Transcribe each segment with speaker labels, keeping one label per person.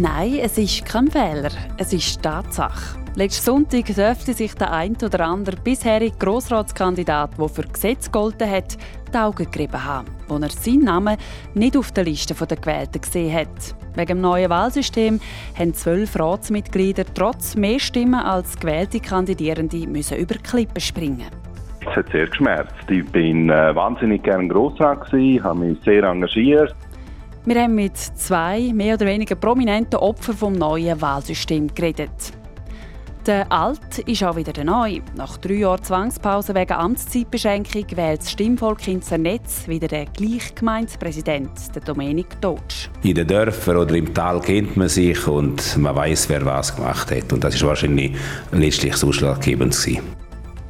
Speaker 1: Nein, es ist kein Fehler, es ist Tatsache. Letzten Sonntag dürfte sich der ein oder andere bisherige Grossratskandidat, der für Gesetz gegolten hat, die Augen gerieben haben, wo er seinen Namen nicht auf der Liste der Gewählten gesehen hat. Wegen dem neuen Wahlsystem haben zwölf Ratsmitglieder trotz mehr Stimmen als gewählte Kandidierende müssen über Klippen springen.
Speaker 2: Es hat sehr geschmerzt. Ich bin äh, wahnsinnig gerne Grossrat habe mich sehr engagiert.
Speaker 1: Wir haben mit zwei mehr oder weniger prominenten Opfern vom neuen Wahlsystem geredet. Der Alt ist auch wieder der Neu. Nach drei Jahren Zwangspause wegen Amtszeitbeschränkung wählt das Stimmvolk ins Netz wieder der gleiche Gemeindepräsident, der Dominik Dotsch.
Speaker 3: In den Dörfern oder im Tal kennt man sich und man weiß, wer was gemacht hat. Und das ist wahrscheinlich letztlich das Ausschlaggebend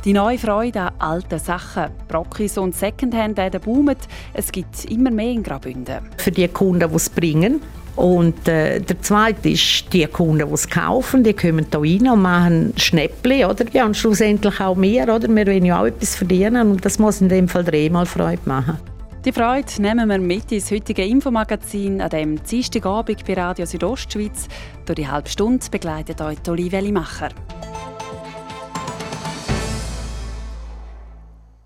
Speaker 1: Die neue Freude an alten Sachen. Brockis und Secondhand-Läden boomen. Es gibt immer mehr in Graubünden.
Speaker 4: Für die Kunden, die es bringen, und äh, der zweite ist, die Kunden, die es kaufen, die kommen hier rein und machen Schnäppchen, oder? Ja, und schlussendlich auch wir, oder? Wir wollen ja auch etwas verdienen und das muss in dem Fall dreimal Freude machen.
Speaker 1: Die Freude nehmen wir mit ins heutige Infomagazin an dem Dienstagabend bei Radio Südostschweiz. Durch die halbe Stunde begleitet euch Olivia Limacher.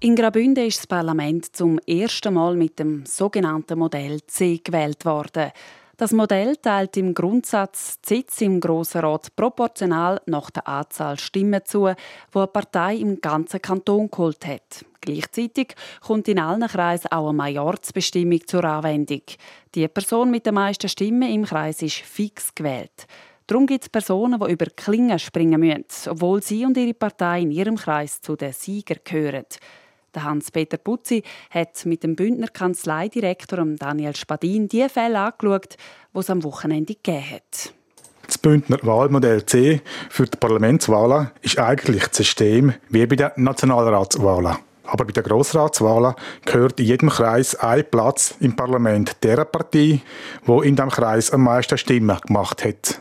Speaker 1: In Graubünden ist das Parlament zum ersten Mal mit dem sogenannten Modell C gewählt worden. Das Modell teilt im Grundsatz die Sitze im Grossen Rat proportional nach der Anzahl Stimmen zu, die eine Partei im ganzen Kanton geholt hat. Gleichzeitig kommt in allen Kreisen auch eine Majorzbestimmung zur Anwendung. Die Person mit den meisten Stimmen im Kreis ist fix gewählt. Darum gibt es Personen, die über Klingen springen müssen, obwohl sie und ihre Partei in ihrem Kreis zu den Siegern gehören. Hans-Peter Putzi hat mit dem Bündner Kanzleidirektor Daniel Spadin die Fälle angeschaut, die es am Wochenende gegeben hat.
Speaker 5: Das Bündner Wahlmodell C für die Parlamentswahlen ist eigentlich das System wie bei den Nationalratswahlen. Aber bei den Grossratswahlen gehört in jedem Kreis ein Platz im Parlament der Partei, wo in dem Kreis am meisten Stimmen gemacht hat.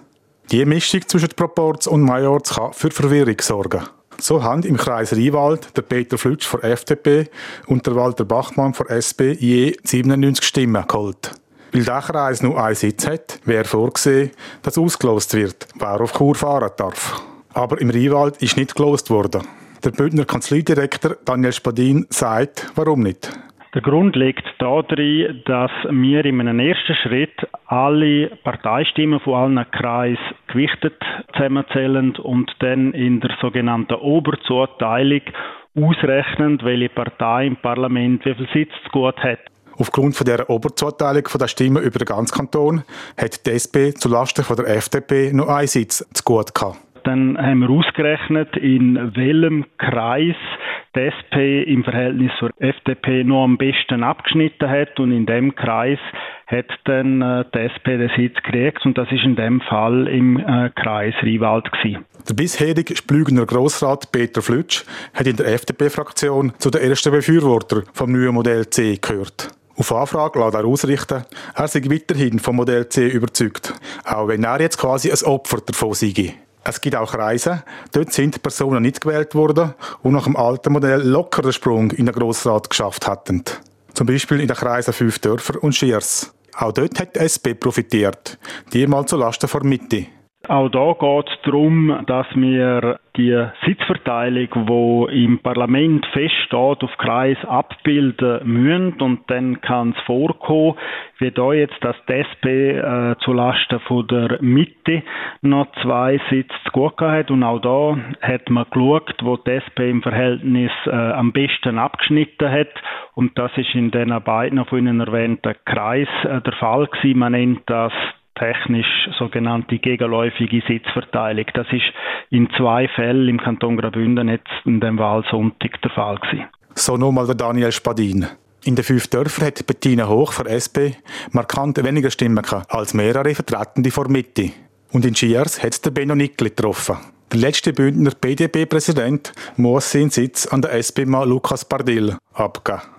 Speaker 5: Die Mischung zwischen Proporz und Majorz kann für Verwirrung sorgen. So haben im Kreis Riewald der Peter Flütsch von FDP und der Walter Bachmann von SP je 97 Stimmen geholt. Weil der Kreis nur einen Sitz hat, wäre vorgesehen, dass ausgelost wird, wer auf Chur fahren darf. Aber im Riewald ist nicht gelost worden. Der Bündner Kanzleidirektor Daniel Spadin sagt, warum nicht.
Speaker 6: Der Grund liegt darin, dass wir in einem ersten Schritt alle Parteistimmen von allen Kreisen gewichtet zusammenzählen und dann in der sogenannten Oberzuteilung ausrechnen, welche Partei im Parlament wie viel Sitz gut hat.
Speaker 5: Aufgrund von der Oberzuteilung der Stimmen über den ganzen Kanton hat die SP zulasten von der FDP nur einen Sitz zu gut gehabt.
Speaker 6: Dann haben wir ausgerechnet, in welchem Kreis die SP im Verhältnis zur FDP noch am besten abgeschnitten hat und in dem Kreis hat dann äh, die SP den Sitz gekriegt und das ist in dem Fall im äh, Kreis Riewald gewesen.
Speaker 5: Der bisherige Splügener Grossrat Peter Flütsch hat in der FDP-Fraktion zu den ersten Befürwortern vom neuen Modell C gehört. Auf Anfrage lässt er ausrichten, er sei weiterhin vom Modell C überzeugt, auch wenn er jetzt quasi ein Opfer davon sei. Es gibt auch Kreise, dort sind Personen nicht gewählt worden und nach dem alten Modell locker den Sprung in den Grossrat geschafft hatten. Zum Beispiel in den Kreisen Fünf Dörfer und Schiers. Auch dort hat die SP profitiert, die mal zulasten der Mitte.
Speaker 6: Auch da geht es darum, dass wir die Sitzverteilung, die im Parlament feststeht, auf Kreis abbilden müssen. Und dann kann es vorkommen, wie da jetzt, dass die SP äh, zulasten von der Mitte noch zwei Sitze zu gut hat. Und auch da hat man geschaut, wo die SP im Verhältnis äh, am besten abgeschnitten hat. Und das ist in den beiden von Ihnen erwähnten Kreis äh, der Fall gewesen. Man nennt das technisch sogenannte gegenläufige Sitzverteilung. Das ist in zwei Fällen im Kanton Graubünden jetzt in dem Wahlsonntag der Fall gewesen.
Speaker 5: So nochmal der Daniel Spadin. In den fünf Dörfern hat Bettina Hoch von SP markant weniger Stimmen gehabt als mehrere Vertretende vor Mitte. Und in Schiers hat der Benno Nickli getroffen. Der letzte Bündner BDP-Präsident muss seinen Sitz an der SP-Mann Lukas Bardil abgeben.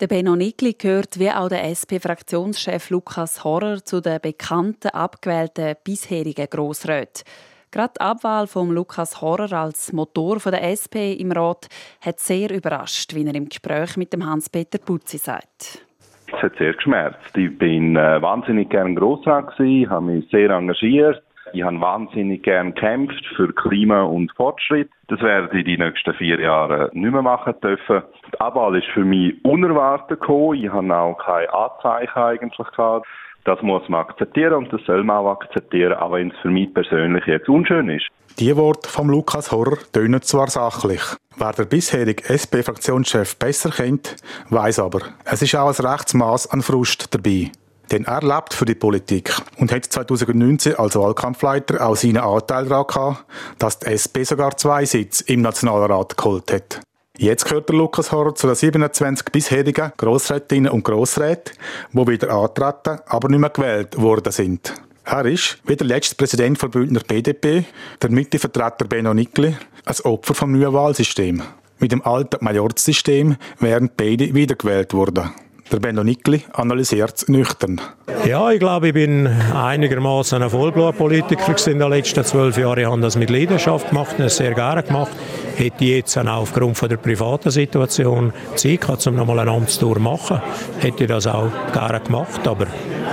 Speaker 1: Der Benno Nickli gehört wie auch der SP-Fraktionschef Lukas Horrer zu den bekannten abgewählten bisherigen Grossräten. Gerade die Abwahl von Lukas Horrer als Motor der SP im Rat hat sehr überrascht, wie er im Gespräch mit dem Hans-Peter Putzi sagt.
Speaker 2: Es hat sehr geschmerzt. Ich bin äh, wahnsinnig gern Grossrat habe mich sehr engagiert ich habe wahnsinnig gern gekämpft für Klima und Fortschritt. Das werde ich die nächsten vier Jahre nicht mehr machen dürfen. Die Abwahl ist für mich unerwartet gekommen. Ich habe auch keine Anzeichen eigentlich gehabt. Das muss man akzeptieren und das soll man auch akzeptieren, auch wenn es für mich persönlich jetzt unschön ist.
Speaker 5: Die Worte von Lukas Horrer tönen zwar sachlich. Wer der bisherige SP-Fraktionschef besser kennt, weiß aber, es ist auch ein Rechtsmaß an Frust dabei. Denn er lebt für die Politik und hat 2019 als Wahlkampfleiter auch seinen Anteil daran gehabt, dass die SP sogar zwei Sitze im Nationalrat geholt hat. Jetzt gehört der Lukas Horror zu den 27 bisherigen Grossrätinnen und Grossräten, die wieder antreten, aber nicht mehr gewählt worden sind. Er ist, wie der letzte Präsident der Bündner BDP, der Mittevertreter Benno Nickli, ein Opfer vom neuen Wahlsystem. Mit dem alten Majorzsystem wären beide wiedergewählt worden. Der Benno Nickli analysiert es nüchtern.
Speaker 7: Ja, ich glaube, ich bin einigermaßen ein Vollblutpolitiker in den letzten zwölf Jahren. Ich habe das mit Leidenschaft gemacht, das sehr gerne gemacht. Hätte ich jetzt auch aufgrund von der privaten Situation Zeit gehabt, um nochmal eine Amtstour zu machen, hätte ich das auch gerne gemacht. Aber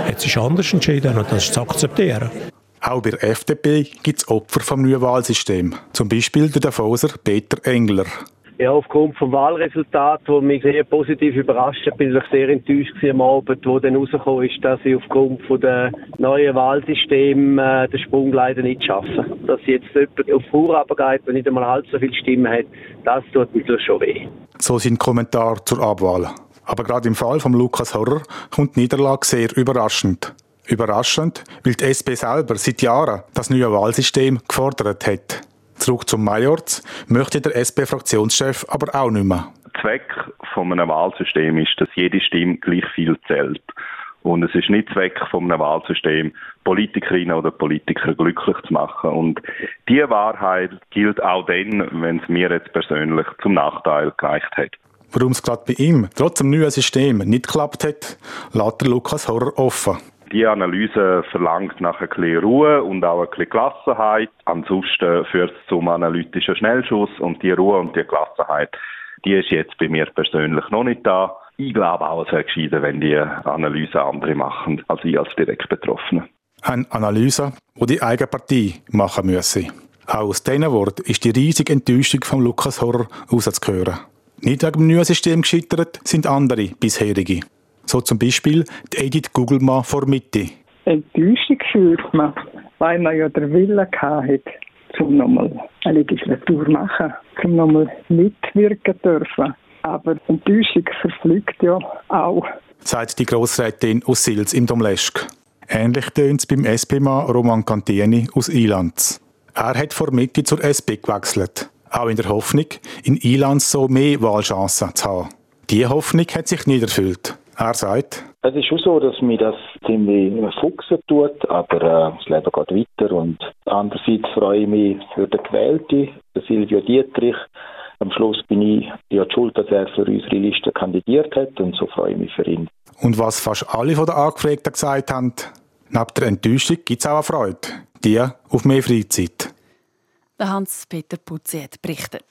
Speaker 7: jetzt ist anders entschieden und das ist zu akzeptieren.
Speaker 5: Auch bei der FDP gibt es Opfer vom neuen Wahlsystem. Zum Beispiel der Davoser Peter Engler.
Speaker 8: Ja, aufgrund vom Wahlresultat, das mich sehr positiv überrascht hat, bin ich sehr enttäuscht am Abend, wo dann rausgekommen ist, dass ich aufgrund von der neuen Wahlsystem äh, den Sprung leider nicht schaffe. Dass jetzt jemand auf Vorarbeit geht und nicht einmal allzu viele Stimmen hat, das tut mir schon weh.
Speaker 5: So sein Kommentar zur Abwahl. Aber gerade im Fall von Lukas Horrer kommt die Niederlage sehr überraschend. Überraschend, weil die SP selber seit Jahren das neue Wahlsystem gefordert hat. Zurück zum Majorz möchte der SP-Fraktionschef aber auch nicht mehr.
Speaker 2: Zweck von einem Wahlsystem ist, dass jede Stimme gleich viel zählt. Und es ist nicht Zweck von einem Wahlsystem, Politikerinnen oder Politiker glücklich zu machen. Und diese Wahrheit gilt auch dann, wenn es mir jetzt persönlich zum Nachteil gereicht hat.
Speaker 5: Warum es gerade bei ihm trotz dem neuen System nicht geklappt hat, lässt der Lukas Horror offen.
Speaker 2: Die Analyse verlangt nach ein bisschen Ruhe und auch ein bisschen Gelassenheit. Ansonsten führt es zum analytischen Schnellschuss und die Ruhe und die Gelassenheit, die ist jetzt bei mir persönlich noch nicht da. Ich glaube auch, es wäre gescheiter, wenn die Analyse andere machen, als ich als direkt Betroffener.
Speaker 5: Eine Analyse, die die eigene Partei machen müsse. Auch aus diesen Worten ist die riesige Enttäuschung von Lukas Horror rauszuhören. Nicht wegen dem neuen System gescheitert sind andere bisherige. So zum Beispiel die Edith Gugelmann vor Mitte.
Speaker 9: Enttäuschung fühlt man, weil man ja den Willen hatte, um nochmal eine Legislatur zu machen, um nochmal mitwirken dürfen. Aber Enttäuschung verfliegt ja auch.
Speaker 5: Sagt die Grossrätin aus Sils im Domleschk. Ähnlich tönt es beim SP-Mann Roman Cantieni aus Ilanz. Er hat vor Mitte zur SP gewechselt. Auch in der Hoffnung, in Ilanz so mehr Wahlchancen zu haben. Diese Hoffnung hat sich nicht erfüllt. Er sagt,
Speaker 10: es ist schon so, dass mich das ziemlich fuchsen tut, aber äh, das Leben geht weiter und andererseits freue ich mich für den Gewählten, Silvio Dietrich. Am Schluss bin ich ja die schuld, dass er für unsere Liste kandidiert hat und so freue ich mich für ihn.
Speaker 5: Und was fast alle von den Angefragten gesagt haben, neben der Enttäuschung gibt es auch eine Freude. Die auf mehr Freizeit.
Speaker 1: Der Hans-Peter Putzi hat berichtet.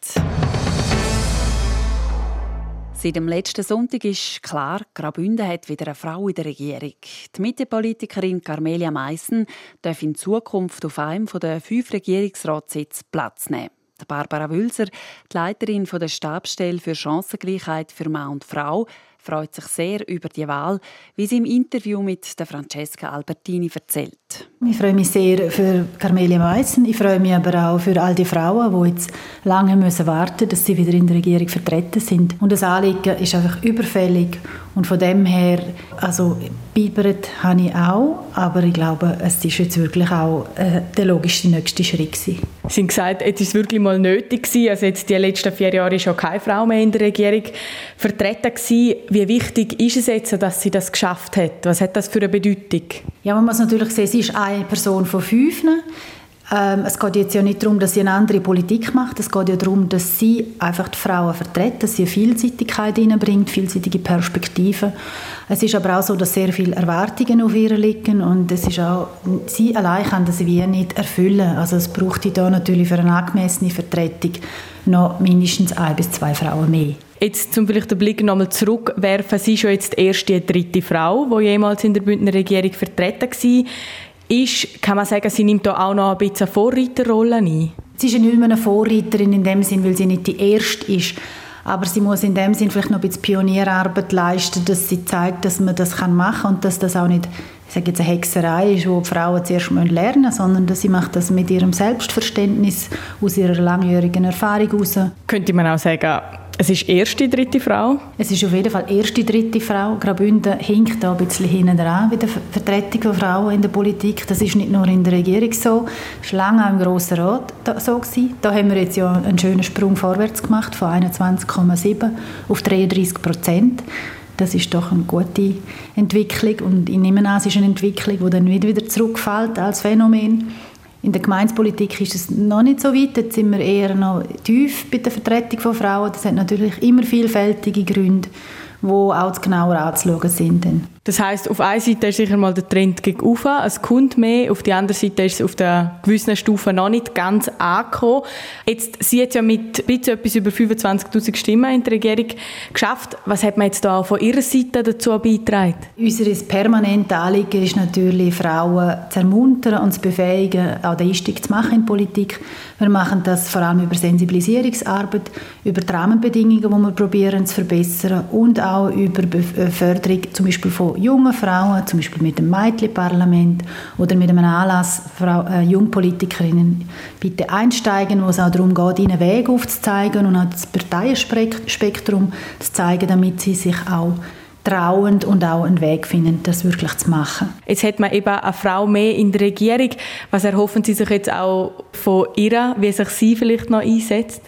Speaker 1: Seit dem letzten Sonntag ist klar, Graubünden hat wieder eine Frau in der Regierung. Die Mittepolitikerin Carmelia Meissen darf in Zukunft auf einem der fünf Regierungsratssitze Platz nehmen. Barbara Wülser, die Leiterin der Stabsstelle für Chancengleichheit für Mann und Frau, freut sich sehr über die Wahl, wie sie im Interview mit der Francesca Albertini erzählt.
Speaker 11: Ich freue mich sehr für Carmelia Meissen. Ich freue mich aber auch für all die Frauen, die jetzt lange müssen warten, dass sie wieder in der Regierung vertreten sind. Und das Anliegen ist einfach überfällig. Und von dem her, also bibert habe ich auch, aber ich glaube, es ist jetzt wirklich auch äh, der logischste nächste Schritt gewesen.
Speaker 12: Sie haben gesagt, jetzt ist es wirklich mal nötig gewesen. Also jetzt die letzten vier Jahre ist schon keine Frau mehr in der Regierung vertreten gewesen. Wie wichtig ist es jetzt, dass sie das geschafft hat? Was hat das für eine Bedeutung?
Speaker 11: Ja, man muss natürlich sehen, sie ist eine Person von fünf. Ähm, es geht jetzt ja nicht darum, dass sie eine andere Politik macht. Es geht ja darum, dass sie einfach die Frauen vertreten, dass sie eine Vielseitigkeit hineinbringt, vielseitige Perspektiven. Es ist aber auch so, dass sehr viele Erwartungen auf ihr liegen und es ist auch, sie allein kann das wie nicht erfüllen. Also es braucht da natürlich für eine angemessene Vertretung noch mindestens ein bis zwei Frauen mehr.
Speaker 12: Jetzt zum vielleicht den Blick nochmal zurückwerfen. Sie ist schon jetzt die erste, dritte Frau, die jemals in der Bündner Regierung vertreten war ist, kann man sagen, sie nimmt da auch noch ein bisschen eine Vorreiterrolle ein?
Speaker 11: Sie ist nicht mehr eine Vorreiterin in dem Sinn, weil sie nicht die Erste ist. Aber sie muss in dem Sinn vielleicht noch ein bisschen Pionierarbeit leisten, dass sie zeigt, dass man das machen kann und dass das auch nicht ich sage jetzt eine Hexerei ist, wo die Frauen zuerst lernen müssen, sondern dass sie macht das mit ihrem Selbstverständnis aus ihrer langjährigen Erfahrung heraus.
Speaker 12: Könnte man auch sagen, es ist erste, dritte Frau?
Speaker 11: Es ist auf jeden Fall erste, dritte Frau. Graubünden hinkt da ein bisschen hinten dran bei der Vertretung von Frauen in der Politik. Das ist nicht nur in der Regierung so, es war lange auch im Grossen Rat so. Gewesen. Da haben wir jetzt ja einen schönen Sprung vorwärts gemacht, von 21,7 auf 33 Prozent. Das ist doch eine gute Entwicklung und ich nehme an, es ist eine Entwicklung, die dann nicht wieder zurückfällt als Phänomen. In der Gemeinspolitik ist es noch nicht so weit. Jetzt sind wir eher noch tief bei der Vertretung von Frauen. Das hat natürlich immer vielfältige Gründe wo auch genauer anzuschauen sind.
Speaker 12: Das heißt, auf einer Seite ist sicher mal der Trend gegen oben, es kommt mehr, auf der anderen Seite ist es auf der gewissen Stufe noch nicht ganz angekommen. Jetzt, sie hat ja mit bisschen etwas über 25'000 Stimmen in der Regierung geschafft. Was hat man jetzt da von ihrer Seite dazu beigetragen?
Speaker 11: Unser permanentes Anliegen ist natürlich, Frauen zu ermuntern und zu befähigen, auch den Einstieg zu machen in Politik. Wir machen das vor allem über Sensibilisierungsarbeit, über die Rahmenbedingungen, die wir probieren zu verbessern und auch über äh, Förderung zum Beispiel von jungen Frauen, zum Beispiel mit dem Mädchenparlament oder mit einem Anlass Frau, äh, Jungpolitikerinnen bitte einsteigen, wo es auch darum geht, ihnen Wege aufzuzeigen und auch das Parteienspektrum zu zeigen, damit sie sich auch trauend und auch einen Weg finden, das wirklich zu machen.
Speaker 12: Jetzt hat man eben eine Frau mehr in der Regierung. Was erhoffen Sie sich jetzt auch von ihr, wie sich sie vielleicht noch einsetzt?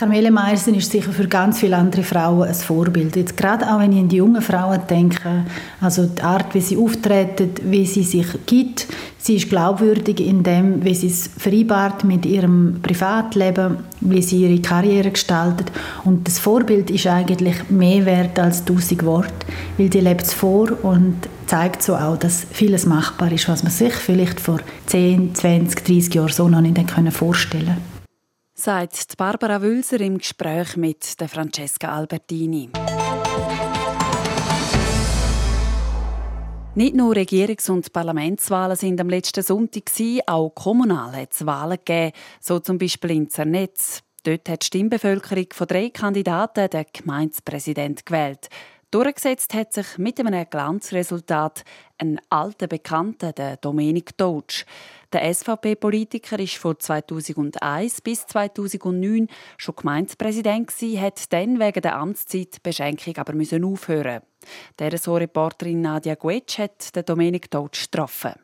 Speaker 11: Carmele Meyersen ist sicher für ganz viele andere Frauen ein Vorbild. Jetzt gerade auch wenn ich an die jungen Frauen denke, also die Art, wie sie auftreten, wie sie sich gibt, sie ist glaubwürdig in dem, wie sie es vereinbart mit ihrem Privatleben, wie sie ihre Karriere gestaltet. Und das Vorbild ist eigentlich mehr wert als tausend Worte, weil sie lebt es vor und zeigt so auch, dass vieles machbar ist, was man sich vielleicht vor 10, 20, 30 Jahren so noch nicht vorstellen konnte
Speaker 1: sagt Barbara Wülser im Gespräch mit der Francesca Albertini. Nicht nur Regierungs- und Parlamentswahlen sind am letzten Sonntag, auch kommunal hat es Wahlen gegeben, so zum Beispiel in Zernetz. Dort hat die Stimmbevölkerung von drei Kandidaten den Gemeindepräsident gewählt. Durchgesetzt hat sich mit einem Glanzresultat ein alter Bekannter, der Dominik Deutsch. Der SVP-Politiker ist von 2001 bis 2009 schon Gemeindepräsident gsi, hat dann wegen der Amtszeitbeschränkung aber müssen aufhören. Der Reporterin Nadia Guetsch hat den Dominik Deutsch getroffen.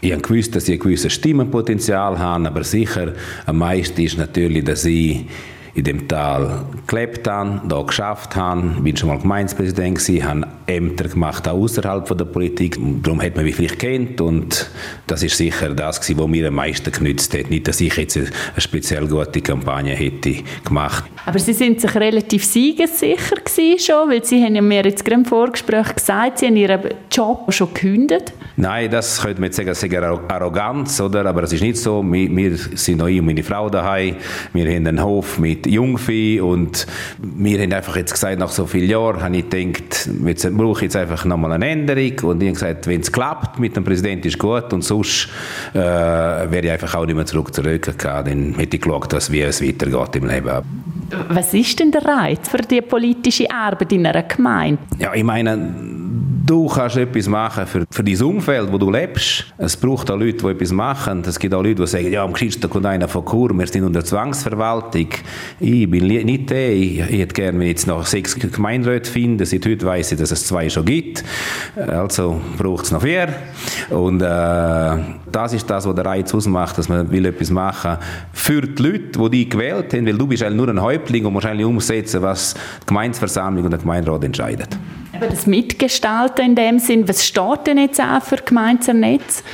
Speaker 3: Ich habe gewusst, dass ich ein gewisses Stimmenpotenzial habe, aber sicher am meisten ist natürlich, dass ich in dem Tal gelebt habe, da geschafft habe, bin schon mal Gemeindepräsident gewesen, habe Ämter gemacht, auch außerhalb der Politik. Darum hat man mich vielleicht kennt und das ist sicher das gewesen, was mir am meisten genützt hat. Nicht, dass ich jetzt eine speziell gute Kampagne hätte gemacht.
Speaker 12: Aber Sie sind sich relativ siegessicher gewesen schon, weil Sie haben ja mir jetzt gerade im Vorgespräch gesagt, Sie haben Ihren Job schon gekündigt.
Speaker 3: Nein, das könnte man jetzt sagen, sagen Arroganz, oder? Aber es ist nicht so. Wir, wir sind noch ich und meine Frau daheim. Wir haben einen Hof mit Jungvieh und wir haben einfach jetzt gesagt, nach so vielen Jahren, habe ich gedacht, jetzt brauche ich jetzt einfach nochmal eine Änderung und ich habe gesagt, wenn es klappt mit dem Präsidenten ist gut und sonst äh, wäre ich einfach auch nicht mehr zurück zurückgegangen. Dann hätte ich geschaut, dass, wie es weitergeht im Leben.
Speaker 12: Was ist denn der Reiz für die politische Arbeit in einer Gemeinde?
Speaker 3: Ja, ich meine, du kannst etwas machen für, für dein Umfeld, wo du lebst. Es braucht auch Leute, die etwas machen. Es gibt auch Leute, die sagen, ja, am Christen kommt einer von Kur, wir sind unter Zwangsverwaltung. Ich bin nicht der, ich, ich hätte gerne, wenn ich jetzt noch sechs Gemeinderäte finde, seit heute weiss ich, dass es zwei schon gibt. Also braucht es noch vier. Und äh, das ist das, was der Reiz ausmacht, dass man will etwas machen für die Leute, die dich gewählt haben, weil du bist eigentlich nur ein Häuptling und eigentlich umsetzen, was die Gemeindeversammlung und der Gemeinderat entscheidet.
Speaker 12: Aber das Mitgestalten in dem Sinn, was steht denn jetzt auch für Gemeinsernetz?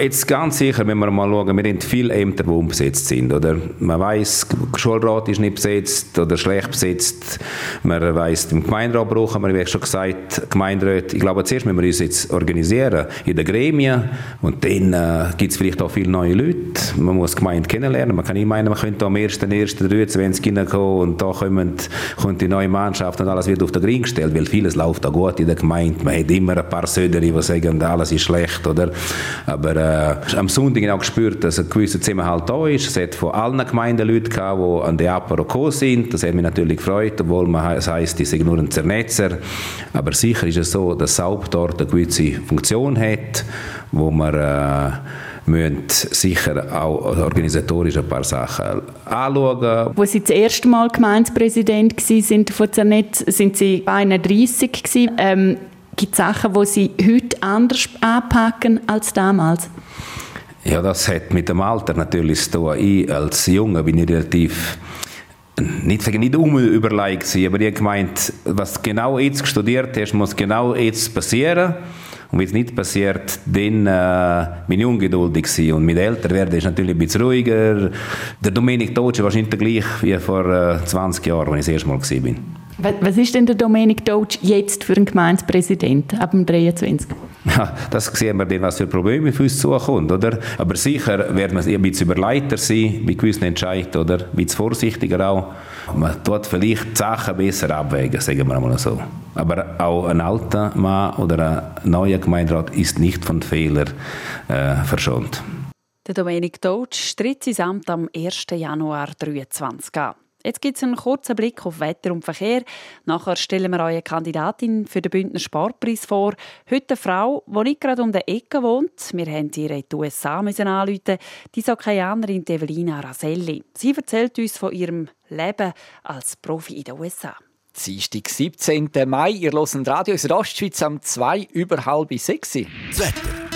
Speaker 3: Jetzt ganz sicher, wenn wir mal schauen, wir haben viele Ämter, die unbesetzt sind. Oder? Man weiß, der Schulrat ist nicht besetzt oder schlecht besetzt. Man weiß, im Gemeinderat brauchen wir, wie ich schon gesagt, Gemeinderat. Ich glaube, zuerst müssen wir uns jetzt organisieren in den Gremien und dann äh, gibt es vielleicht auch viele neue Leute. Man muss die Gemeinde kennenlernen. Man kann nicht meinen, man könnte am 1.1.23 hineinkommen und da kommen, kommt die neue Mannschaft und alles wird auf den Ring gestellt, weil vieles läuft auch gut in der Gemeinde. Man hat immer ein paar Söderi, die sagen, alles ist schlecht, oder? Aber äh, am Sonntag auch gespürt, dass ein gewisser Zusammenhalt da ist. Es hat von allen Gemeinden Leute gehabt, die an die Apero gekommen sind. Das hat mich natürlich gefreut, obwohl man es heisst, die sind nur ein Zernetzer. Aber sicher ist es so, dass Saup dort eine gewisse Funktion hat, wo man äh, müssen sicher auch organisatorisch ein paar Sachen anschauen.
Speaker 1: Wo Sie das erste Mal Gemeindepräsident waren von Zernetz, sind Sie 31 gewesen. Ähm, Gibt es Sachen, die Sie heute anders anpacken als damals?
Speaker 3: Ja, das hat mit dem Alter natürlich zu tun. Ich als Junge bin ich relativ nicht sagen, nicht unüberlegt aber ich habe gemeint, was genau jetzt studiert hast, muss genau jetzt passieren. Und wenn es nicht passiert, dann äh, bin ich ungeduldig gewesen. Und mit älter werden ist natürlich ein bisschen ruhiger. Der Dominik Deutsch ist wahrscheinlich gleich wie vor äh, 20 Jahren, als ich das erste Mal war.
Speaker 1: Was ist denn der Dominik Deutsch jetzt für einen Gemeindepräsident ab dem 23?
Speaker 3: Ja, das sehen wir dann, was für Probleme auf uns zukommt, oder? Aber sicher werden wir ein bisschen überleiter sein bei gewissen Entscheidungen, oder? Ein bisschen vorsichtiger auch. Man tut vielleicht die Sachen besser abwägen, sagen wir mal so. Aber auch ein alter Mann oder ein neuer Gemeinderat ist nicht von Fehlern äh, verschont.
Speaker 1: Der Dominik Deutsch tritt sein Amt am 1. Januar 2023 an. Jetzt gibt es einen kurzen Blick auf Wetter und Verkehr. Nachher stellen wir eure Kandidatin für den Bündner Sportpreis vor. Heute eine Frau, die nicht gerade um die Ecke wohnt. Wir mussten ihr in die USA anrufen. Die Sokaianerin Evelina Raselli. Sie erzählt uns von ihrem Leben als Profi in den USA.
Speaker 13: Dienstag, 17. Mai. Ihr hört Radio aus der Ostschweiz am 2 über halb 6.
Speaker 14: Das Wetter.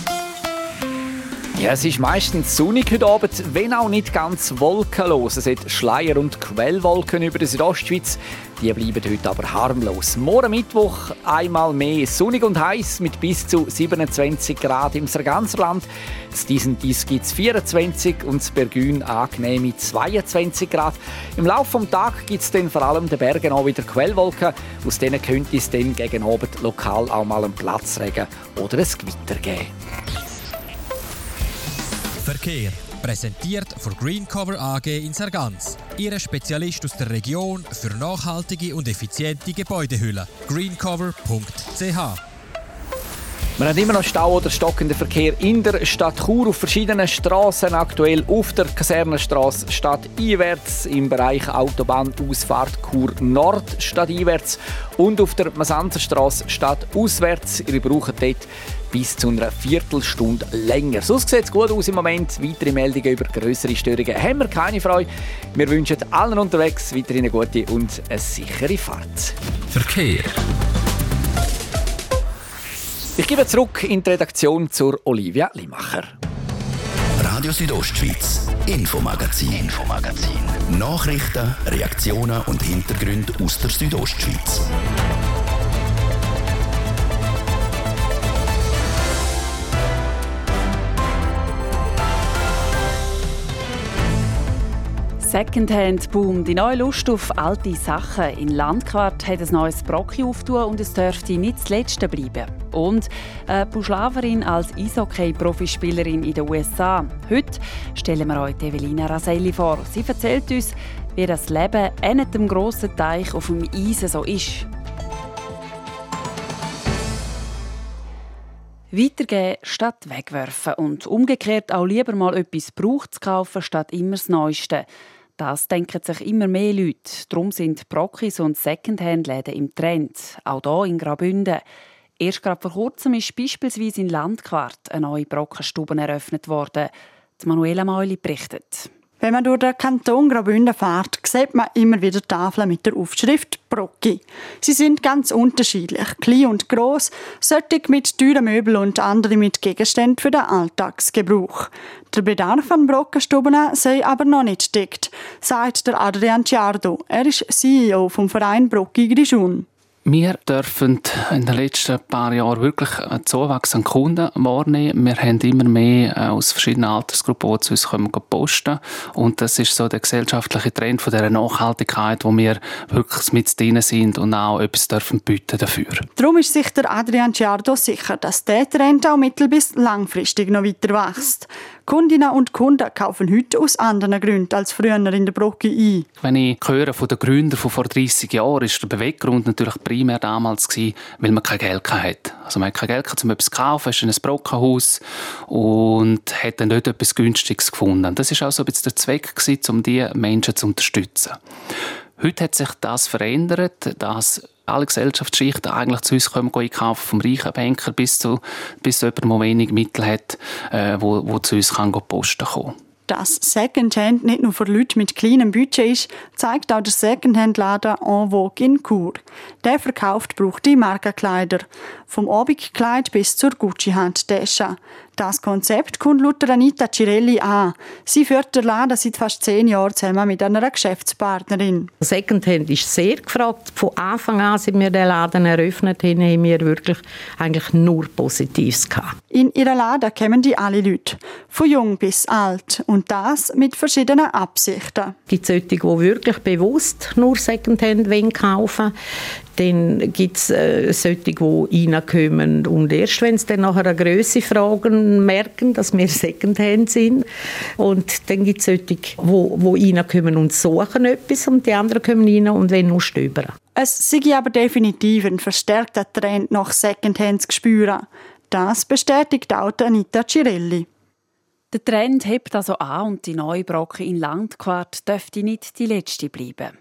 Speaker 13: ja, es ist meistens sonnig heute Abend, wenn auch nicht ganz wolkenlos. Es hat Schleier- und Quellwolken über der Südostschweiz. Die bleiben heute aber harmlos. Morgen Mittwoch einmal mehr sonnig und heiß mit bis zu 27 Grad im Sarganserland. In diesen Dies gibt es 24 und das Bergün angenehme 22 Grad. Im Laufe des Tages gibt es dann vor allem den Bergen auch wieder Quellwolken. Aus denen könnte es dann gegen Abend lokal auch mal einen Platzregen oder ein Gewitter geben.
Speaker 15: Verkehr. Präsentiert von Greencover AG in Sargans. Ihre Spezialist aus der Region für nachhaltige und effiziente Gebäudehülle. greencover.ch
Speaker 13: wir haben immer noch Stau oder stockenden Verkehr in der Stadt Chur auf verschiedenen Straßen. Aktuell auf der Kasernenstraße stadteinwärts, im Bereich Autobahnausfahrt Chur Nord stadteinwärts und auf der Masanzerstraße stadtauswärts. Ihr braucht dort bis zu einer Viertelstunde länger. Sonst sieht es gut aus im Moment. Weitere Meldungen über größere Störungen haben wir keine Freude. Wir wünschen allen unterwegs weiterhin eine gute und eine sichere Fahrt.
Speaker 15: Verkehr.
Speaker 13: Ich gebe zurück in die Redaktion zur Olivia Limacher.
Speaker 14: Radio Südostschweiz, Infomagazin, Infomagazin. Nachrichten, Reaktionen und Hintergründe aus der Südostschweiz.
Speaker 1: Secondhand-Boom, die neue Lust auf alte Sachen. In Landquart hat ein neues Brocki aufgetan und es dürfte nicht das letzte bleiben. Und eine Buschlaverin als Eishockey-Profispielerin in den USA. Heute stellen wir euch Evelina Raselli vor. Sie erzählt uns, wie das Leben an dem grossen Teich auf dem Eis so ist. Weitergeben statt wegwerfen und umgekehrt auch lieber mal etwas Braucht zu kaufen statt immer das Neueste. Das denken sich immer mehr Leute. Darum sind Brockis und Secondhand-Läden im Trend, auch hier in Graubünden. Erst gerade vor kurzem ist beispielsweise in Landquart eine neue Brockenstube eröffnet worden. Die Manuela Meuli berichtet.
Speaker 16: Wenn man durch den Kanton Graubünden fährt, sieht man immer wieder Tafeln mit der Aufschrift Brocki. Sie sind ganz unterschiedlich, klein und groß, solche mit teuren Möbeln und andere mit Gegenständen für den Alltagsgebrauch. Der Bedarf an Brockenstuben sei aber noch nicht deckt, sagt der Adrian Ciardo. Er ist CEO vom Verein Brocki Grischun.
Speaker 17: Wir dürfen in den letzten paar Jahren wirklich einen Zuwachs an Kunden wahrnehmen. Wir haben immer mehr äh, aus verschiedenen Altersgruppen, die zu uns kommen, posten. Und das ist so der gesellschaftliche Trend von dieser Nachhaltigkeit, wo wir wirklich mit drin sind und auch etwas dürfen bieten dafür.
Speaker 16: Darum ist sich der Adrian Ciardo sicher, dass der Trend auch mittel- bis langfristig noch weiter wächst. Kundinnen und Kunden kaufen heute aus anderen Gründen als früher in der Brocke ein.
Speaker 17: Wenn ich höre von den Gründern von vor 30 Jahren, ist der Beweggrund natürlich primär damals gewesen, weil man kein Geld hatte. Also man hat kein Geld um etwas zu kaufen, ist in ein Brockenhaus und hat dann dort etwas Günstiges gefunden. Das ist auch so ein bisschen der Zweck gewesen, um diese Menschen zu unterstützen. Heute hat sich das verändert, dass alle Gesellschaftsschichten eigentlich zu uns kommen, einkaufen, vom reichen Banker bis zu, bis zu jemandem, der wenig Mittel hat, äh, wo, wo zu uns kann posten kann.
Speaker 16: Dass Secondhand nicht nur für Leute mit kleinem Budget ist, zeigt auch der Secondhand-Laden En Vogue in Chur. Der verkauft brauchte Markenkleider. Vom Abendkleid bis zur Gucci-Handtasche. Das Konzept kommt laut Anita Cirelli an. Sie führt den Laden seit fast zehn Jahren zusammen mit einer Geschäftspartnerin.
Speaker 4: Secondhand ist sehr gefragt. Von Anfang an, seit wir den Laden eröffnet haben, haben wir wirklich eigentlich nur Positives gehabt.
Speaker 16: In ihren Laden kommen die alle Leute, von jung bis alt, und das mit verschiedenen Absichten.
Speaker 4: Es gibt solche, die wirklich bewusst nur Secondhand kaufen wollen. Dann gibt es äh, solche, die reinkommen und erst wenn sie dann nachher eine Grösse fragen, merken, dass wir Secondhand sind. Und dann gibt es solche, die, die reinkommen und suchen etwas und die anderen kommen rein und wollen nur stöbern.
Speaker 16: Es sei aber definitiv ein verstärkter Trend nach Secondhands zu spüren. Das bestätigt auch Anita Cirelli.
Speaker 1: Der Trend hebt also an und die neue Brocke in Landquart dürfte nicht die letzte bleiben.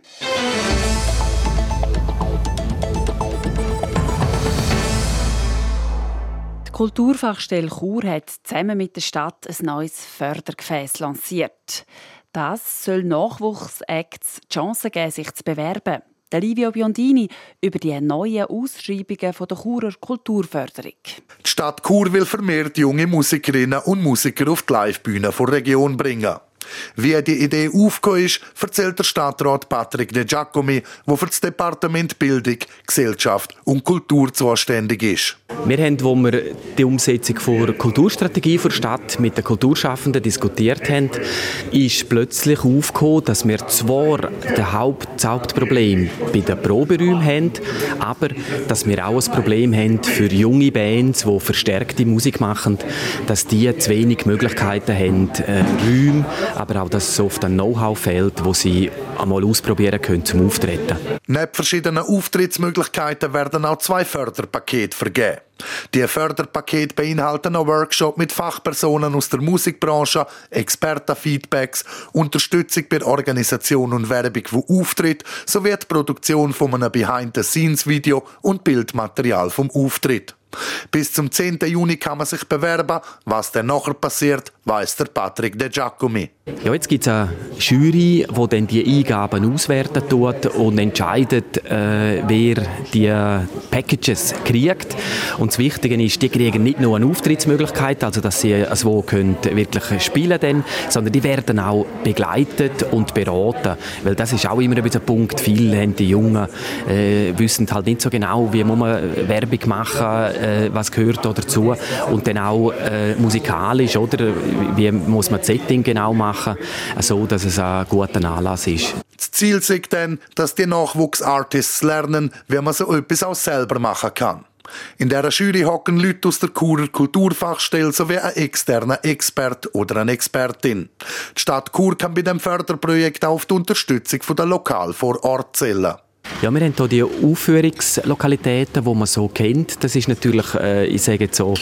Speaker 1: Kulturfachstelle Chur hat zusammen mit der Stadt ein neues Fördergefäß lanciert. Das soll Nachwuchsacts die Chance geben, sich zu bewerben. Der Livio Biondini über die neuen Ausschreibungen der Churer Kulturförderung.
Speaker 18: Die Stadt Chur will vermehrt junge Musikerinnen und Musiker auf die Livebühne der Region bringen. Wie die Idee aufgekommen ist, erzählt der Stadtrat Patrick De Giacomi, der für das Departement Bildung, Gesellschaft und Kultur zuständig ist.
Speaker 19: Wir haben, wo wir die Umsetzung der Kulturstrategie der Stadt mit den Kulturschaffenden diskutiert haben, ist plötzlich aufgekommen, dass wir zwar das, Haupt, das Hauptproblem bei den Proberäumen haben, aber dass wir auch ein Problem haben für junge Bands, die verstärkte Musik machen, dass die zu wenig Möglichkeiten haben, äh, Räume, aber auch, dass es oft ein Know-how fehlt, wo sie einmal ausprobieren können zum Auftreten.
Speaker 18: Neben verschiedenen Auftrittsmöglichkeiten werden auch zwei Förderpakete vergeben. Die Förderpakete beinhalten einen Workshop mit Fachpersonen aus der Musikbranche, Expertenfeedbacks, Unterstützung bei Organisation und Werbung von Auftritt sowie die Produktion von einem Behind-the-Scenes-Video und Bildmaterial vom Auftritt. Bis zum 10. Juni kann man sich bewerben. Was dann nachher passiert, weiß der Patrick De Giacomi.
Speaker 19: Ja, jetzt gibt es eine Jury, die dann die Eingaben auswerten tut und entscheidet, äh, wer die Packages kriegt. Und das Wichtige ist, die kriegen nicht nur eine Auftrittsmöglichkeit, also dass sie so können wirklich spielen können, sondern die werden auch begleitet und beraten. Weil das ist auch immer ein Punkt. Viele haben die Jungen äh, wissen halt nicht so genau, wie muss man Werbung machen äh, was gehört da dazu und dann auch äh, musikalisch, oder? Wie muss man das Setting genau machen, so dass es ein guter Anlass ist.
Speaker 18: Das Ziel ist dann, dass die Nachwuchsartists lernen, wie man so etwas auch selber machen kann. In dieser Jury hocken Leute aus der Churer Kulturfachstelle sowie ein externer Expert oder eine Expertin. Die Stadt Chur kann bei dem Förderprojekt auf die Unterstützung der Lokal vor Ort zählen.
Speaker 19: Ja, wir haben hier die Aufführungslokalitäten, die man so kennt. Das ist natürlich, äh, ich sage jetzt so,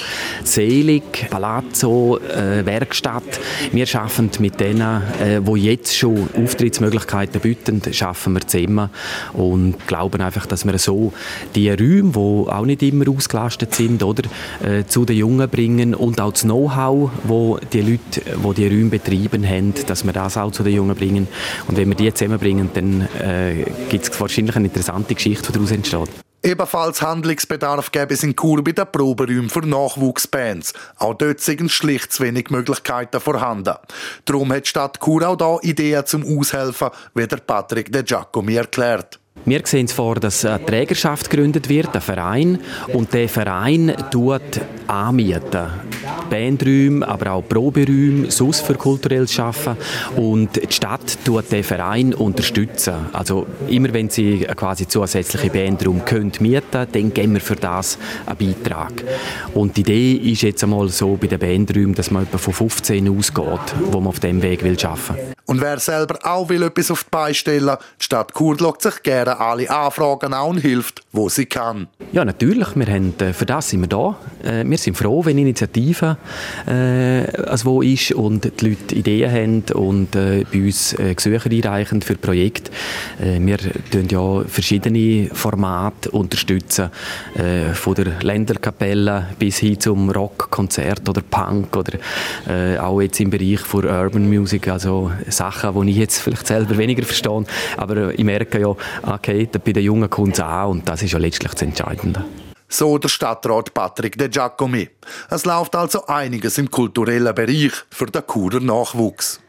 Speaker 19: Selig, Palazzo, äh, Werkstatt. Wir arbeiten mit denen, äh, die jetzt schon Auftrittsmöglichkeiten bieten, schaffen wir zusammen und glauben einfach, dass wir so die Räume, die auch nicht immer ausgelastet sind, oder, äh, zu den Jungen bringen und auch das Know-how, wo die Leute, die die Räume betreiben haben, dass wir das auch zu den Jungen bringen. Und wenn wir die zusammenbringen, dann äh, gibt es wahrscheinlich eine interessante Geschichte, die daraus entsteht.
Speaker 18: Ebenfalls Handlungsbedarf gäbe es in Chur bei den Proberäumen für Nachwuchsbands. Auch dort sind schlicht zu wenig Möglichkeiten vorhanden. Darum hat die Stadt Chur auch da Ideen zum Aushelfen, wie der Patrick De Giacomi erklärt.
Speaker 19: Wir sehen es vor, dass eine Trägerschaft gegründet wird, ein Verein, und der Verein tut anmieten. Bandräume, aber auch Proberäume, sonst für kulturelles Schaffen. Und die Stadt tut den Verein unterstützen. Also immer wenn sie quasi zusätzliche Bandraum können mieten, dann geben wir für das einen Beitrag. Und die Idee ist jetzt einmal so bei den Bandräumen, dass man etwa von 15 ausgeht, wo man auf dem Weg will will.
Speaker 18: Und wer selber auch will etwas auf die Beine stellen die Stadt Chur sich gerne alle Anfragen an und hilft, wo sie kann.
Speaker 19: Ja, natürlich. Wir haben, äh, für das sind wir da. Äh, wir sind froh, wenn Initiative äh, also ist und die Leute Ideen haben und äh, bei uns äh, Gesuche einreichen für Projekte. Äh, wir unterstützen ja verschiedene Formate unterstützen, äh, von der Länderkapelle bis hin zum Rockkonzert oder Punk oder äh, auch jetzt im Bereich von Urban Music, also Sachen, die ich jetzt vielleicht selber weniger verstehe, aber ich merke ja, okay, bei den Jungen es an und das ist ja letztlich das Entscheidende.
Speaker 18: So der Stadtrat Patrick De Giacomi. Es läuft also einiges im kulturellen Bereich für den Churer Nachwuchs.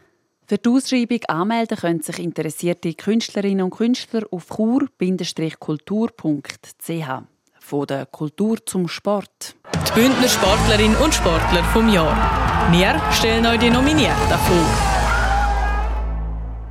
Speaker 1: Für die Ausschreibung anmelden können sich interessierte Künstlerinnen und Künstler auf chur-kultur.ch. Von der Kultur zum Sport.
Speaker 12: Die Bündner Sportlerin und Sportler vom Jahr. Wir stellen euch die Nominierten vor.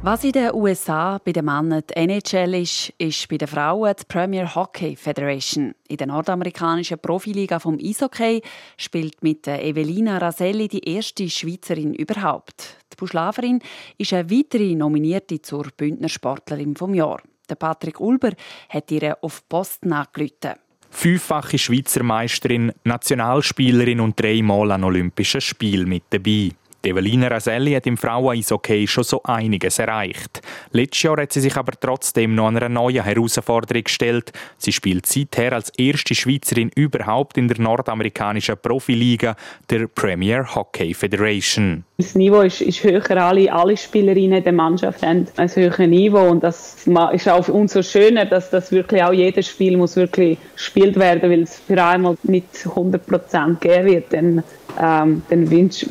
Speaker 1: Was in den USA bei den Männern die NHL ist, ist bei den Frauen die Premier Hockey Federation. In der nordamerikanischen Profiliga vom Eishockey spielt mit Evelina Raselli die erste Schweizerin überhaupt. Die Buschlaverin ist eine weitere Nominierte zur Bündner Sportlerin vom Jahr. Der Patrick Ulber hat ihr auf Posten angerufen.
Speaker 20: Fünffache Schweizer Meisterin, Nationalspielerin und dreimal an Olympischen Spielen mit dabei. Evelina Raselli hat im Frauen-Eishockey schon so einiges erreicht. Letztes Jahr hat sie sich aber trotzdem noch einer neuen Herausforderung gestellt. Sie spielt seither als erste Schweizerin überhaupt in der nordamerikanischen Profiliga, der Premier Hockey Federation.
Speaker 21: Das Niveau ist, ist höher. Alle, alle Spielerinnen der Mannschaft haben ein höheres Niveau und das ist auch umso schöner, dass das wirklich auch jedes Spiel muss wirklich gespielt werden, weil es für einmal mit 100 Prozent geben wird. Dann ähm, dann wünsche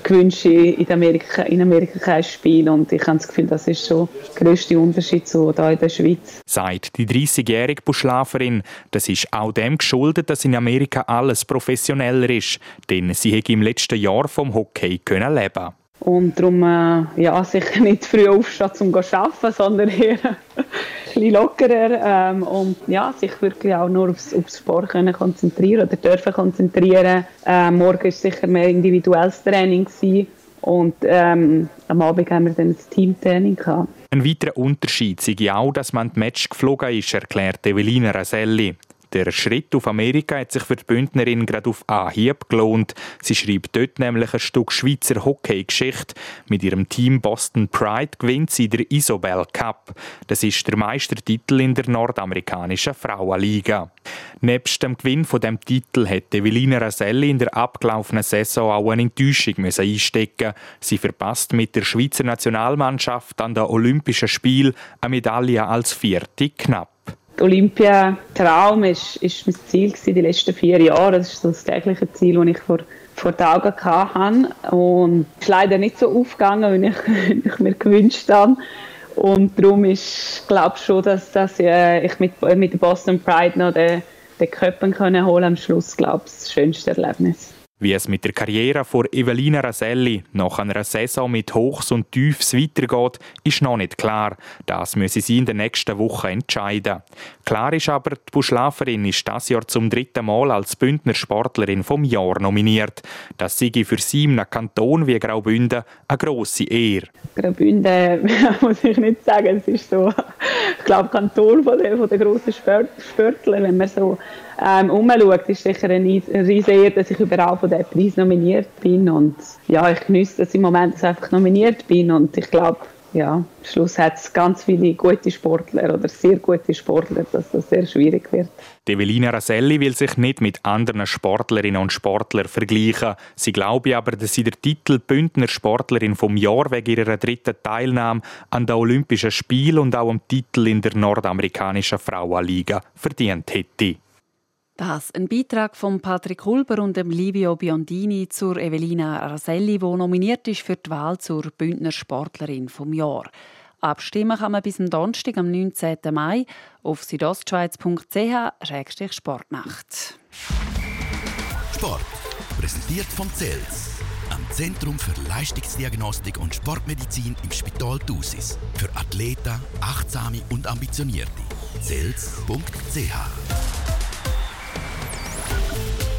Speaker 21: ich in Amerika, in Amerika kein Spiel und ich habe das Gefühl, das ist schon der grösste Unterschied zu hier in der Schweiz.
Speaker 20: Sagt die 30-jährige Buschlaferin, das ist auch dem geschuldet, dass in Amerika alles professioneller ist, denn sie hat im letzten Jahr vom Hockey können leben
Speaker 21: und darum äh, ja, sicher nicht früh aufstehen, um zu arbeiten, sondern eher ein bisschen lockerer ähm, und ja, sich wirklich auch nur aufs, aufs Sport können konzentrieren oder dürfen konzentrieren. Äh, morgen war sicher mehr individuelles Training gewesen. Und ähm, am Abend haben wir dann das Teamtraining gehabt.
Speaker 20: Ein weiterer Unterschied sei auch, dass man das Match geflogen ist, erklärt Evelina Raselli. Der Schritt auf Amerika hat sich für die Bündnerin gerade auf Anhieb gelohnt. Sie schreibt dort nämlich ein Stück Schweizer Hockey-Geschichte. Mit ihrem Team Boston Pride gewinnt sie den Isobel Cup. Das ist der Meistertitel in der nordamerikanischen Frauenliga. Nebst dem Gewinn von dem Titel hätte Evelina Raselli in der abgelaufenen Saison auch eine Enttäuschung einstecken Sie verpasst mit der Schweizer Nationalmannschaft an den Olympischen Spielen eine Medaille als vierte knapp.
Speaker 21: Olympia-Traum ist, ist mein Ziel die letzten vier Jahre. Das ist das tägliche Ziel, das ich vor, vor den Augen hatte. Und es ist leider nicht so aufgegangen, wie ich, ich mir gewünscht habe. Und darum ist, glaube ich schon, dass, dass äh, ich mit, mit der Boston Pride noch den, den Köppen holen am Schluss, glaube ich, das schönste Erlebnis.
Speaker 20: Wie es mit der Karriere von Evelina Raselli nach einer Saison mit Hochs und Tiefs weitergeht, ist noch nicht klar. Das müsse sie in den nächsten Wochen entscheiden. Klar ist aber, die Buschlaferin ist das Jahr zum dritten Mal als Bündner Sportlerin vom Jahr nominiert. Das sei für sie in Kanton wie Graubünden eine grosse Ehre.
Speaker 21: Graubünden muss ich nicht sagen, es ist so, ich glaube, Kanton von der, von der grossen Sportler, wenn man so ähm, umschaut, ist sicher riesige Ehre, dass ich überall von diesem Preis nominiert bin. Und ja, ich genieße dass ich im Moment dass einfach nominiert bin. Und ich glaube, ja, am Schluss hat es ganz viele gute Sportler oder sehr gute Sportler, dass das sehr schwierig wird.
Speaker 20: Evelina Raselli will sich nicht mit anderen Sportlerinnen und Sportlern vergleichen. Sie glaube aber, dass sie den Titel Bündner Sportlerin vom Jahr wegen ihrer dritten Teilnahme an den Olympischen Spielen und auch am Titel in der nordamerikanischen Frauenliga verdient hätte.
Speaker 1: Das ein Beitrag von Patrick Hulber und dem Livio Biondini zur Evelina Raselli, die nominiert ist für die Wahl zur Bündner Sportlerin vom Jahr. Abstimmen kann man bis zum Donnerstag, am 19. Mai, auf südostschweiz.ch-sportnacht.
Speaker 14: Sport. Präsentiert von CELS. Am Zentrum für Leistungsdiagnostik und Sportmedizin im Spital Thusis. Für Athleten, Achtsame und Ambitionierte. CELS.ch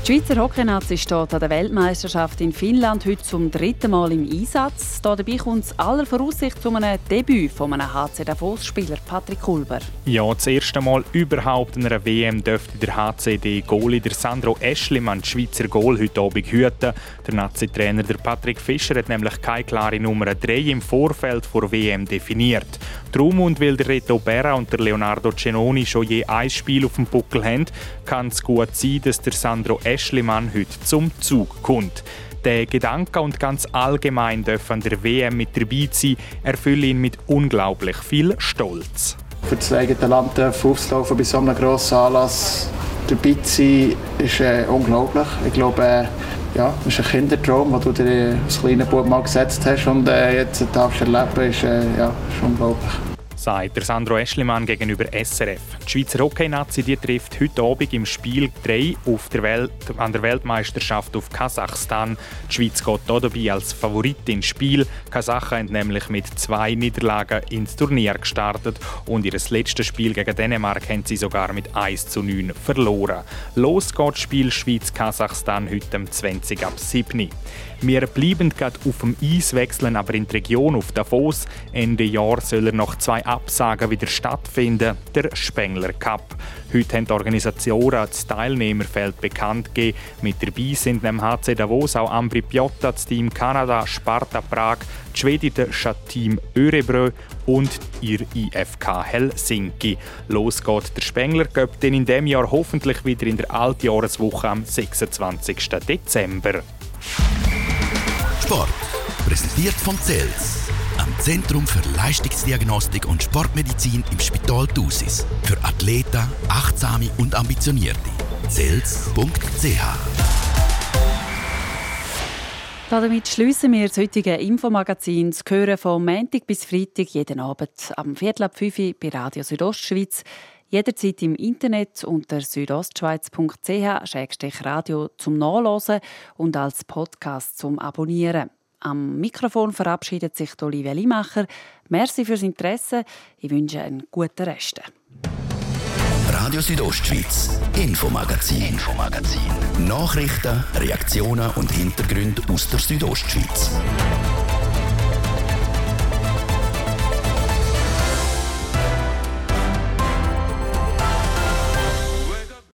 Speaker 1: die Schweizer Hockeynazi steht an der Weltmeisterschaft in Finnland heute zum dritten Mal im Einsatz. Dabei kommt es aller Voraussicht zu einem Debüt von einem HC Davos-Spieler, Patrick Kulber.
Speaker 20: Ja, das erste Mal überhaupt in einer WM dürfte der HCD-Goalie der Sandro Eschlimann die Schweizer Goal heute Abend hüten. Der Nazi-Trainer Patrick Fischer hat nämlich keine klare Nummer 3 im Vorfeld vor WM definiert. Drum und weil der Reto Berra und der Leonardo Cenoni schon je ein Spiel auf dem Buckel haben, kann es gut sein, dass der Sandro Eschlimann heute zum Zug kommt. Der Gedanke und ganz allgemein dürfen der WM mit dabei sein, erfüllen ihn mit unglaublich viel Stolz.
Speaker 22: Für das eigene Land aufzulaufen bei so einem grossen Anlass dabei zu sein, ist äh, unglaublich. Ich glaube, äh, ja, das ist ein Kindertraum, den du dir als kleiner Bub mal gesetzt hast und äh, jetzt darfst erleben, ist, äh, ja, ist unglaublich
Speaker 20: sagt der Sandro Eschlimann gegenüber SRF. Die Schweizer Hockey-Nazi trifft heute Abend im Spiel 3 auf der Welt, an der Weltmeisterschaft auf Kasachstan. Die Schweiz geht hier dabei als Favorit ins Spiel. Kasachen haben nämlich mit zwei Niederlagen ins Turnier gestartet und ihr letztes Spiel gegen Dänemark haben sie sogar mit 1 zu 9 verloren. Los geht das Spiel Schweiz-Kasachstan heute am 20 ab 7. Wir bleiben gerade auf dem Eis, wechseln aber in die Region auf Davos. Ende Jahr soll er noch zwei Absagen wieder stattfinden, der Spengler Cup. Heute haben die Organisationen das Teilnehmerfeld bekannt gegeben. Mit dabei sind neben HC Davos auch Ambri Piotta, das Team Kanada, Sparta Prag, das schwedische Team Örebrö und ihr IFK Helsinki. Los geht der Spengler Cup dann in diesem Jahr hoffentlich wieder in der Altjahreswoche am 26. Dezember.
Speaker 14: Sport. Präsentiert von CELS. Am Zentrum für Leistungsdiagnostik und Sportmedizin im Spital Thusis. Für Athleten, Achtsame und Ambitionierte. CELS.ch
Speaker 1: damit schließen wir das heutige Infomagazin. zu hören von Montag bis Freitag jeden Abend am Viertel ab 5 Uhr bei Radio Südostschweiz. Jederzeit im Internet unter südostschweiz.ch-radio zum Nachlesen und als Podcast zum Abonnieren. Am Mikrofon verabschiedet sich Olivia Limacher. Merci fürs Interesse. Ich wünsche einen guten Rest.
Speaker 14: Radio Südostschweiz, Infomagazin, Infomagazin. Nachrichten, Reaktionen und Hintergründe aus der Südostschweiz.